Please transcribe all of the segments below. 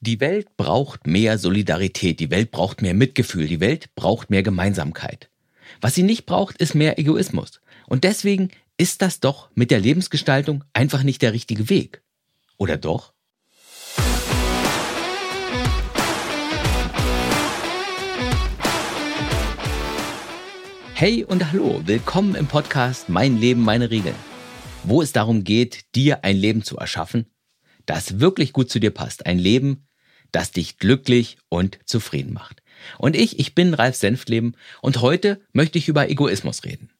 Die Welt braucht mehr Solidarität, die Welt braucht mehr Mitgefühl, die Welt braucht mehr Gemeinsamkeit. Was sie nicht braucht, ist mehr Egoismus. Und deswegen ist das doch mit der Lebensgestaltung einfach nicht der richtige Weg. Oder doch? Hey und hallo, willkommen im Podcast Mein Leben, meine Regeln, wo es darum geht, dir ein Leben zu erschaffen, das wirklich gut zu dir passt. Ein Leben, das dich glücklich und zufrieden macht. Und ich, ich bin Ralf Senftleben und heute möchte ich über Egoismus reden.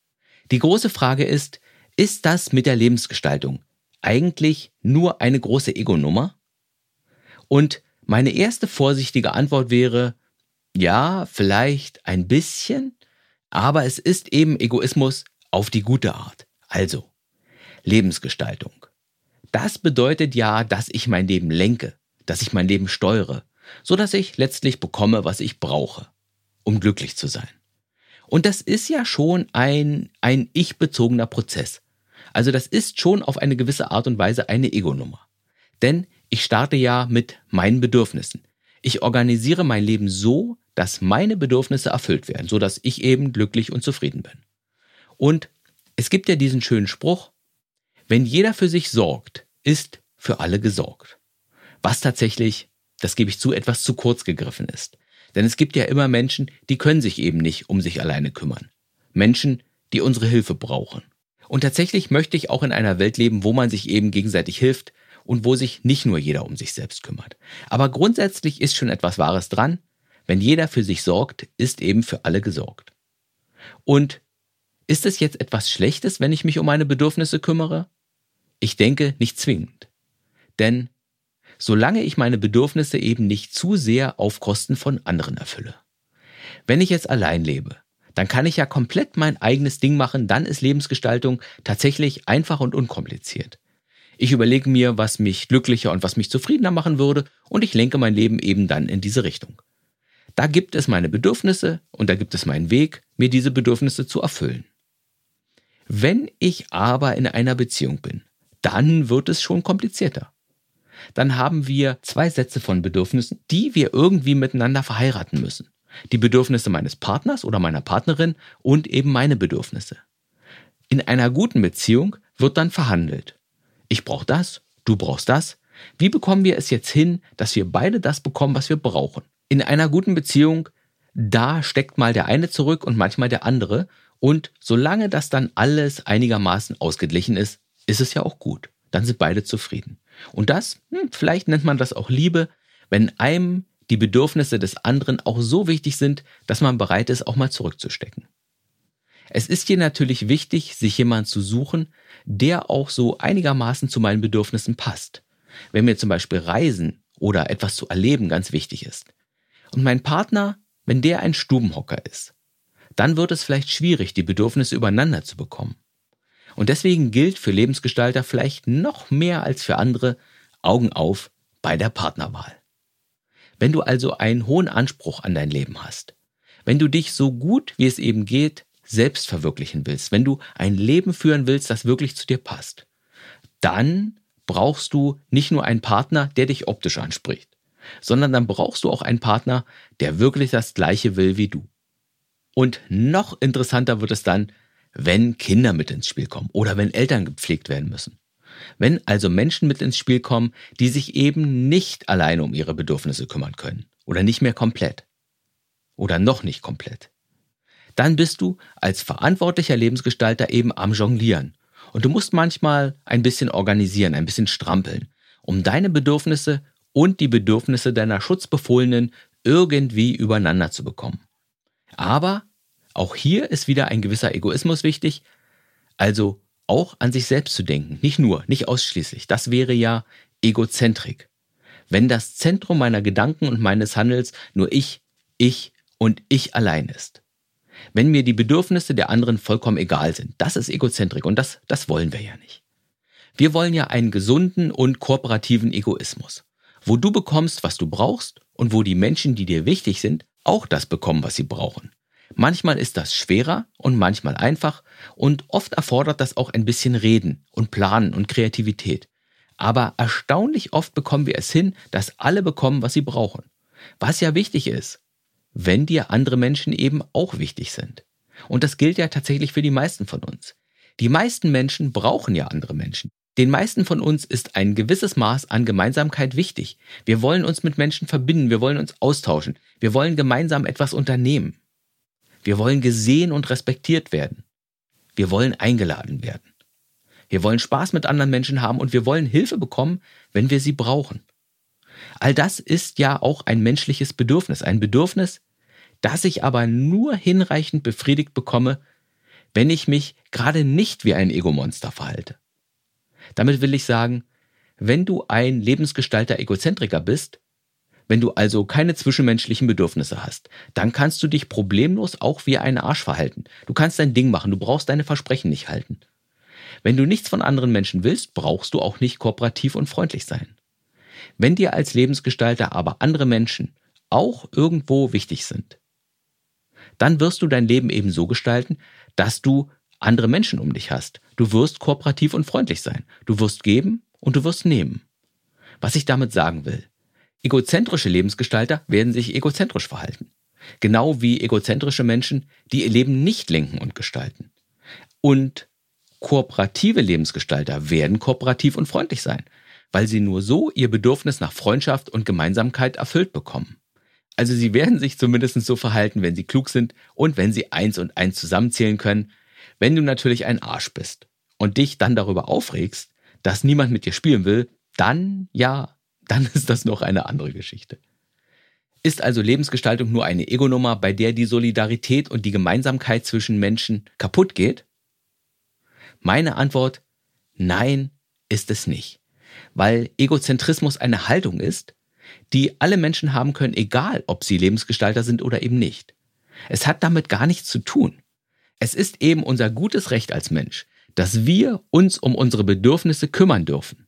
Die große Frage ist, ist das mit der Lebensgestaltung eigentlich nur eine große Ego-Nummer? Und meine erste vorsichtige Antwort wäre, ja, vielleicht ein bisschen, aber es ist eben Egoismus auf die gute Art. Also, Lebensgestaltung. Das bedeutet ja, dass ich mein Leben lenke, dass ich mein Leben steuere, so dass ich letztlich bekomme, was ich brauche, um glücklich zu sein. Und das ist ja schon ein, ein ich-bezogener Prozess. Also das ist schon auf eine gewisse Art und Weise eine Ego-Nummer. Denn ich starte ja mit meinen Bedürfnissen. Ich organisiere mein Leben so, dass meine Bedürfnisse erfüllt werden, so dass ich eben glücklich und zufrieden bin. Und es gibt ja diesen schönen Spruch, wenn jeder für sich sorgt, ist für alle gesorgt was tatsächlich, das gebe ich zu, etwas zu kurz gegriffen ist. Denn es gibt ja immer Menschen, die können sich eben nicht um sich alleine kümmern. Menschen, die unsere Hilfe brauchen. Und tatsächlich möchte ich auch in einer Welt leben, wo man sich eben gegenseitig hilft und wo sich nicht nur jeder um sich selbst kümmert. Aber grundsätzlich ist schon etwas Wahres dran. Wenn jeder für sich sorgt, ist eben für alle gesorgt. Und ist es jetzt etwas Schlechtes, wenn ich mich um meine Bedürfnisse kümmere? Ich denke nicht zwingend. Denn solange ich meine Bedürfnisse eben nicht zu sehr auf Kosten von anderen erfülle. Wenn ich jetzt allein lebe, dann kann ich ja komplett mein eigenes Ding machen, dann ist Lebensgestaltung tatsächlich einfach und unkompliziert. Ich überlege mir, was mich glücklicher und was mich zufriedener machen würde und ich lenke mein Leben eben dann in diese Richtung. Da gibt es meine Bedürfnisse und da gibt es meinen Weg, mir diese Bedürfnisse zu erfüllen. Wenn ich aber in einer Beziehung bin, dann wird es schon komplizierter dann haben wir zwei Sätze von Bedürfnissen, die wir irgendwie miteinander verheiraten müssen. Die Bedürfnisse meines Partners oder meiner Partnerin und eben meine Bedürfnisse. In einer guten Beziehung wird dann verhandelt. Ich brauche das, du brauchst das. Wie bekommen wir es jetzt hin, dass wir beide das bekommen, was wir brauchen? In einer guten Beziehung, da steckt mal der eine zurück und manchmal der andere. Und solange das dann alles einigermaßen ausgeglichen ist, ist es ja auch gut. Dann sind beide zufrieden. Und das, hm, vielleicht nennt man das auch Liebe, wenn einem die Bedürfnisse des anderen auch so wichtig sind, dass man bereit ist, auch mal zurückzustecken. Es ist hier natürlich wichtig, sich jemanden zu suchen, der auch so einigermaßen zu meinen Bedürfnissen passt. Wenn mir zum Beispiel Reisen oder etwas zu erleben ganz wichtig ist. Und mein Partner, wenn der ein Stubenhocker ist, dann wird es vielleicht schwierig, die Bedürfnisse übereinander zu bekommen. Und deswegen gilt für Lebensgestalter vielleicht noch mehr als für andere Augen auf bei der Partnerwahl. Wenn du also einen hohen Anspruch an dein Leben hast, wenn du dich so gut wie es eben geht selbst verwirklichen willst, wenn du ein Leben führen willst, das wirklich zu dir passt, dann brauchst du nicht nur einen Partner, der dich optisch anspricht, sondern dann brauchst du auch einen Partner, der wirklich das Gleiche will wie du. Und noch interessanter wird es dann, wenn Kinder mit ins Spiel kommen oder wenn Eltern gepflegt werden müssen. Wenn also Menschen mit ins Spiel kommen, die sich eben nicht alleine um ihre Bedürfnisse kümmern können oder nicht mehr komplett oder noch nicht komplett, dann bist du als verantwortlicher Lebensgestalter eben am Jonglieren und du musst manchmal ein bisschen organisieren, ein bisschen strampeln, um deine Bedürfnisse und die Bedürfnisse deiner Schutzbefohlenen irgendwie übereinander zu bekommen. Aber auch hier ist wieder ein gewisser Egoismus wichtig, also auch an sich selbst zu denken, nicht nur, nicht ausschließlich. Das wäre ja Egozentrik. Wenn das Zentrum meiner Gedanken und meines Handels nur ich, ich und ich allein ist. Wenn mir die Bedürfnisse der anderen vollkommen egal sind, das ist Egozentrik und das, das wollen wir ja nicht. Wir wollen ja einen gesunden und kooperativen Egoismus, wo du bekommst, was du brauchst und wo die Menschen, die dir wichtig sind, auch das bekommen, was sie brauchen. Manchmal ist das schwerer und manchmal einfach und oft erfordert das auch ein bisschen Reden und Planen und Kreativität. Aber erstaunlich oft bekommen wir es hin, dass alle bekommen, was sie brauchen. Was ja wichtig ist, wenn dir andere Menschen eben auch wichtig sind. Und das gilt ja tatsächlich für die meisten von uns. Die meisten Menschen brauchen ja andere Menschen. Den meisten von uns ist ein gewisses Maß an Gemeinsamkeit wichtig. Wir wollen uns mit Menschen verbinden, wir wollen uns austauschen, wir wollen gemeinsam etwas unternehmen. Wir wollen gesehen und respektiert werden. Wir wollen eingeladen werden. Wir wollen Spaß mit anderen Menschen haben und wir wollen Hilfe bekommen, wenn wir sie brauchen. All das ist ja auch ein menschliches Bedürfnis, ein Bedürfnis, das ich aber nur hinreichend befriedigt bekomme, wenn ich mich gerade nicht wie ein Ego-Monster verhalte. Damit will ich sagen, wenn du ein lebensgestalter Egozentriker bist, wenn du also keine zwischenmenschlichen Bedürfnisse hast, dann kannst du dich problemlos auch wie ein Arsch verhalten. Du kannst dein Ding machen, du brauchst deine Versprechen nicht halten. Wenn du nichts von anderen Menschen willst, brauchst du auch nicht kooperativ und freundlich sein. Wenn dir als Lebensgestalter aber andere Menschen auch irgendwo wichtig sind, dann wirst du dein Leben eben so gestalten, dass du andere Menschen um dich hast. Du wirst kooperativ und freundlich sein. Du wirst geben und du wirst nehmen. Was ich damit sagen will. Egozentrische Lebensgestalter werden sich egozentrisch verhalten. Genau wie egozentrische Menschen, die ihr Leben nicht lenken und gestalten. Und kooperative Lebensgestalter werden kooperativ und freundlich sein, weil sie nur so ihr Bedürfnis nach Freundschaft und Gemeinsamkeit erfüllt bekommen. Also sie werden sich zumindest so verhalten, wenn sie klug sind und wenn sie eins und eins zusammenzählen können wenn du natürlich ein Arsch bist und dich dann darüber aufregst, dass niemand mit dir spielen will, dann ja, dann ist das noch eine andere Geschichte. Ist also Lebensgestaltung nur eine Ego-Nummer, bei der die Solidarität und die Gemeinsamkeit zwischen Menschen kaputt geht? Meine Antwort, nein, ist es nicht. Weil Egozentrismus eine Haltung ist, die alle Menschen haben können, egal ob sie Lebensgestalter sind oder eben nicht. Es hat damit gar nichts zu tun. Es ist eben unser gutes Recht als Mensch, dass wir uns um unsere Bedürfnisse kümmern dürfen.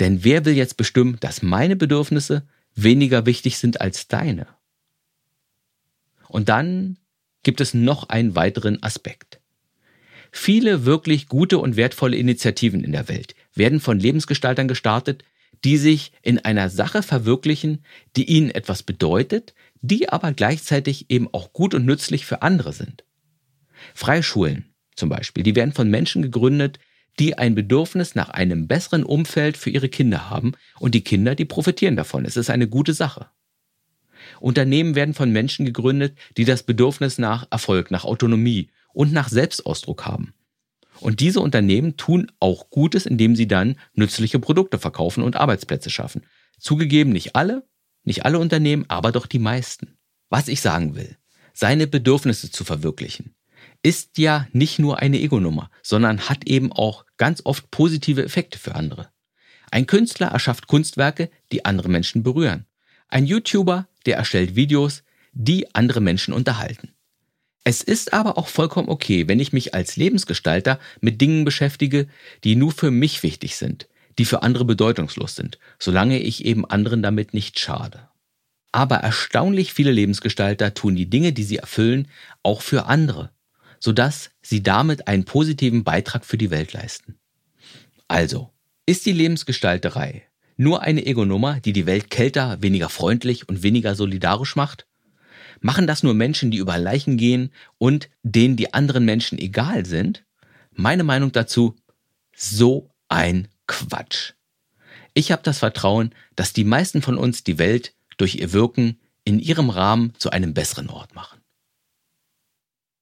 Denn wer will jetzt bestimmen, dass meine Bedürfnisse weniger wichtig sind als deine? Und dann gibt es noch einen weiteren Aspekt. Viele wirklich gute und wertvolle Initiativen in der Welt werden von Lebensgestaltern gestartet, die sich in einer Sache verwirklichen, die ihnen etwas bedeutet, die aber gleichzeitig eben auch gut und nützlich für andere sind. Freischulen zum Beispiel, die werden von Menschen gegründet, die ein Bedürfnis nach einem besseren Umfeld für ihre Kinder haben und die Kinder, die profitieren davon. Es ist eine gute Sache. Unternehmen werden von Menschen gegründet, die das Bedürfnis nach Erfolg, nach Autonomie und nach Selbstausdruck haben. Und diese Unternehmen tun auch Gutes, indem sie dann nützliche Produkte verkaufen und Arbeitsplätze schaffen. Zugegeben nicht alle, nicht alle Unternehmen, aber doch die meisten. Was ich sagen will, seine Bedürfnisse zu verwirklichen, ist ja nicht nur eine Ego-Nummer, sondern hat eben auch ganz oft positive Effekte für andere. Ein Künstler erschafft Kunstwerke, die andere Menschen berühren. Ein YouTuber, der erstellt Videos, die andere Menschen unterhalten. Es ist aber auch vollkommen okay, wenn ich mich als Lebensgestalter mit Dingen beschäftige, die nur für mich wichtig sind, die für andere bedeutungslos sind, solange ich eben anderen damit nicht schade. Aber erstaunlich viele Lebensgestalter tun die Dinge, die sie erfüllen, auch für andere sodass sie damit einen positiven Beitrag für die Welt leisten. Also, ist die Lebensgestalterei nur eine Ego-Nummer, die die Welt kälter, weniger freundlich und weniger solidarisch macht? Machen das nur Menschen, die über Leichen gehen und denen die anderen Menschen egal sind? Meine Meinung dazu, so ein Quatsch. Ich habe das Vertrauen, dass die meisten von uns die Welt durch ihr Wirken in ihrem Rahmen zu einem besseren Ort machen.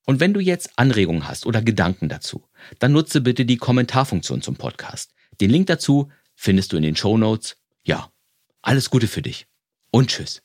Und wenn du jetzt Anregungen hast oder Gedanken dazu, dann nutze bitte die Kommentarfunktion zum Podcast. Den Link dazu findest du in den Show Notes. Ja, alles Gute für dich und tschüss.